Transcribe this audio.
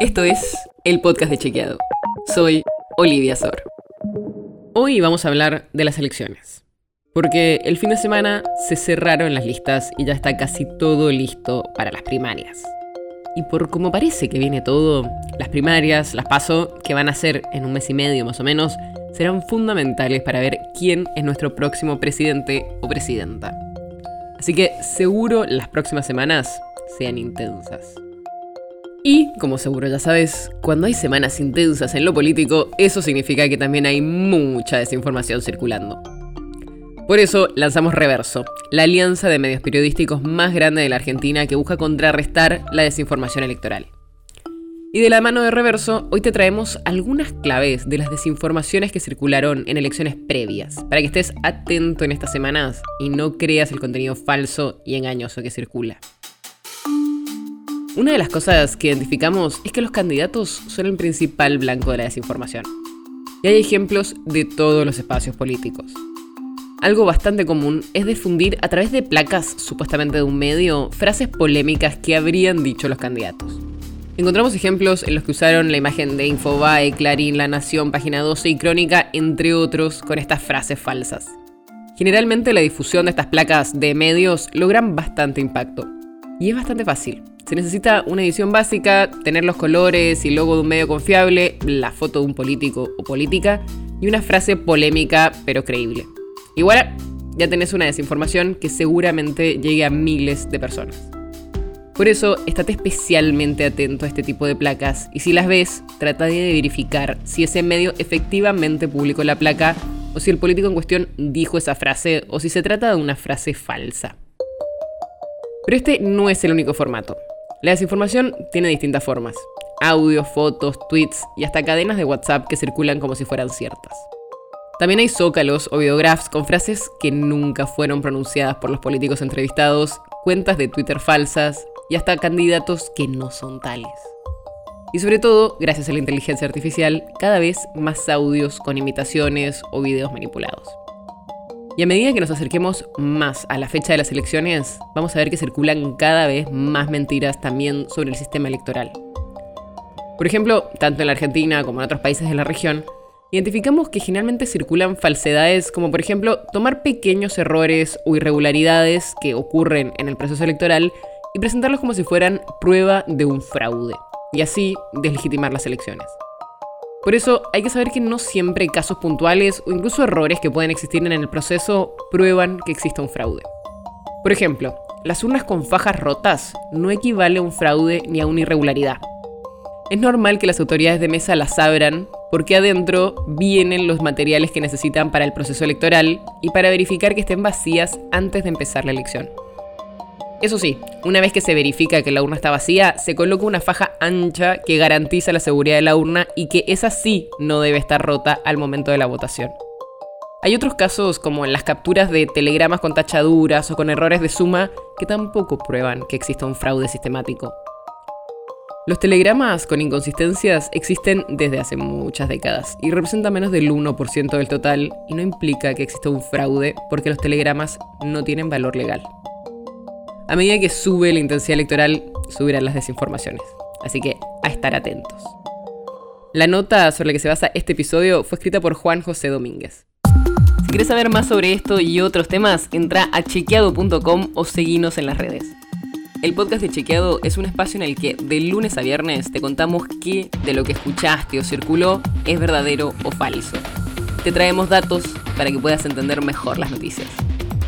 Esto es el podcast de Chequeado. Soy Olivia Sor. Hoy vamos a hablar de las elecciones. Porque el fin de semana se cerraron las listas y ya está casi todo listo para las primarias. Y por como parece que viene todo, las primarias, las paso, que van a ser en un mes y medio más o menos, serán fundamentales para ver quién es nuestro próximo presidente o presidenta. Así que seguro las próximas semanas sean intensas. Y, como seguro ya sabes, cuando hay semanas intensas en lo político, eso significa que también hay mucha desinformación circulando. Por eso lanzamos Reverso, la alianza de medios periodísticos más grande de la Argentina que busca contrarrestar la desinformación electoral. Y de la mano de Reverso, hoy te traemos algunas claves de las desinformaciones que circularon en elecciones previas, para que estés atento en estas semanas y no creas el contenido falso y engañoso que circula. Una de las cosas que identificamos es que los candidatos son el principal blanco de la desinformación. Y hay ejemplos de todos los espacios políticos. Algo bastante común es difundir a través de placas supuestamente de un medio frases polémicas que habrían dicho los candidatos. Encontramos ejemplos en los que usaron la imagen de Infobae, Clarín, La Nación, Página 12 y Crónica, entre otros, con estas frases falsas. Generalmente la difusión de estas placas de medios logran bastante impacto. Y es bastante fácil. Se necesita una edición básica, tener los colores y logo de un medio confiable, la foto de un político o política y una frase polémica pero creíble. Igual ya tenés una desinformación que seguramente llegue a miles de personas. Por eso, estate especialmente atento a este tipo de placas y si las ves, trata de verificar si ese medio efectivamente publicó la placa o si el político en cuestión dijo esa frase o si se trata de una frase falsa. Pero este no es el único formato. La desinformación tiene distintas formas. Audios, fotos, tweets y hasta cadenas de WhatsApp que circulan como si fueran ciertas. También hay zócalos o videographs con frases que nunca fueron pronunciadas por los políticos entrevistados, cuentas de Twitter falsas y hasta candidatos que no son tales. Y sobre todo, gracias a la inteligencia artificial, cada vez más audios con imitaciones o videos manipulados. Y a medida que nos acerquemos más a la fecha de las elecciones, vamos a ver que circulan cada vez más mentiras también sobre el sistema electoral. Por ejemplo, tanto en la Argentina como en otros países de la región, identificamos que generalmente circulan falsedades como por ejemplo tomar pequeños errores o irregularidades que ocurren en el proceso electoral y presentarlos como si fueran prueba de un fraude, y así deslegitimar las elecciones. Por eso hay que saber que no siempre casos puntuales o incluso errores que pueden existir en el proceso prueban que exista un fraude. Por ejemplo, las urnas con fajas rotas no equivale a un fraude ni a una irregularidad. Es normal que las autoridades de mesa las abran porque adentro vienen los materiales que necesitan para el proceso electoral y para verificar que estén vacías antes de empezar la elección. Eso sí, una vez que se verifica que la urna está vacía, se coloca una faja ancha que garantiza la seguridad de la urna y que esa sí no debe estar rota al momento de la votación. Hay otros casos como en las capturas de telegramas con tachaduras o con errores de suma que tampoco prueban que exista un fraude sistemático. Los telegramas con inconsistencias existen desde hace muchas décadas y representan menos del 1% del total y no implica que exista un fraude porque los telegramas no tienen valor legal. A medida que sube la intensidad electoral, subirán las desinformaciones. Así que a estar atentos. La nota sobre la que se basa este episodio fue escrita por Juan José Domínguez. Si quieres saber más sobre esto y otros temas, entra a chequeado.com o seguinos en las redes. El podcast de Chequeado es un espacio en el que de lunes a viernes te contamos qué de lo que escuchaste o circuló es verdadero o falso. Te traemos datos para que puedas entender mejor las noticias.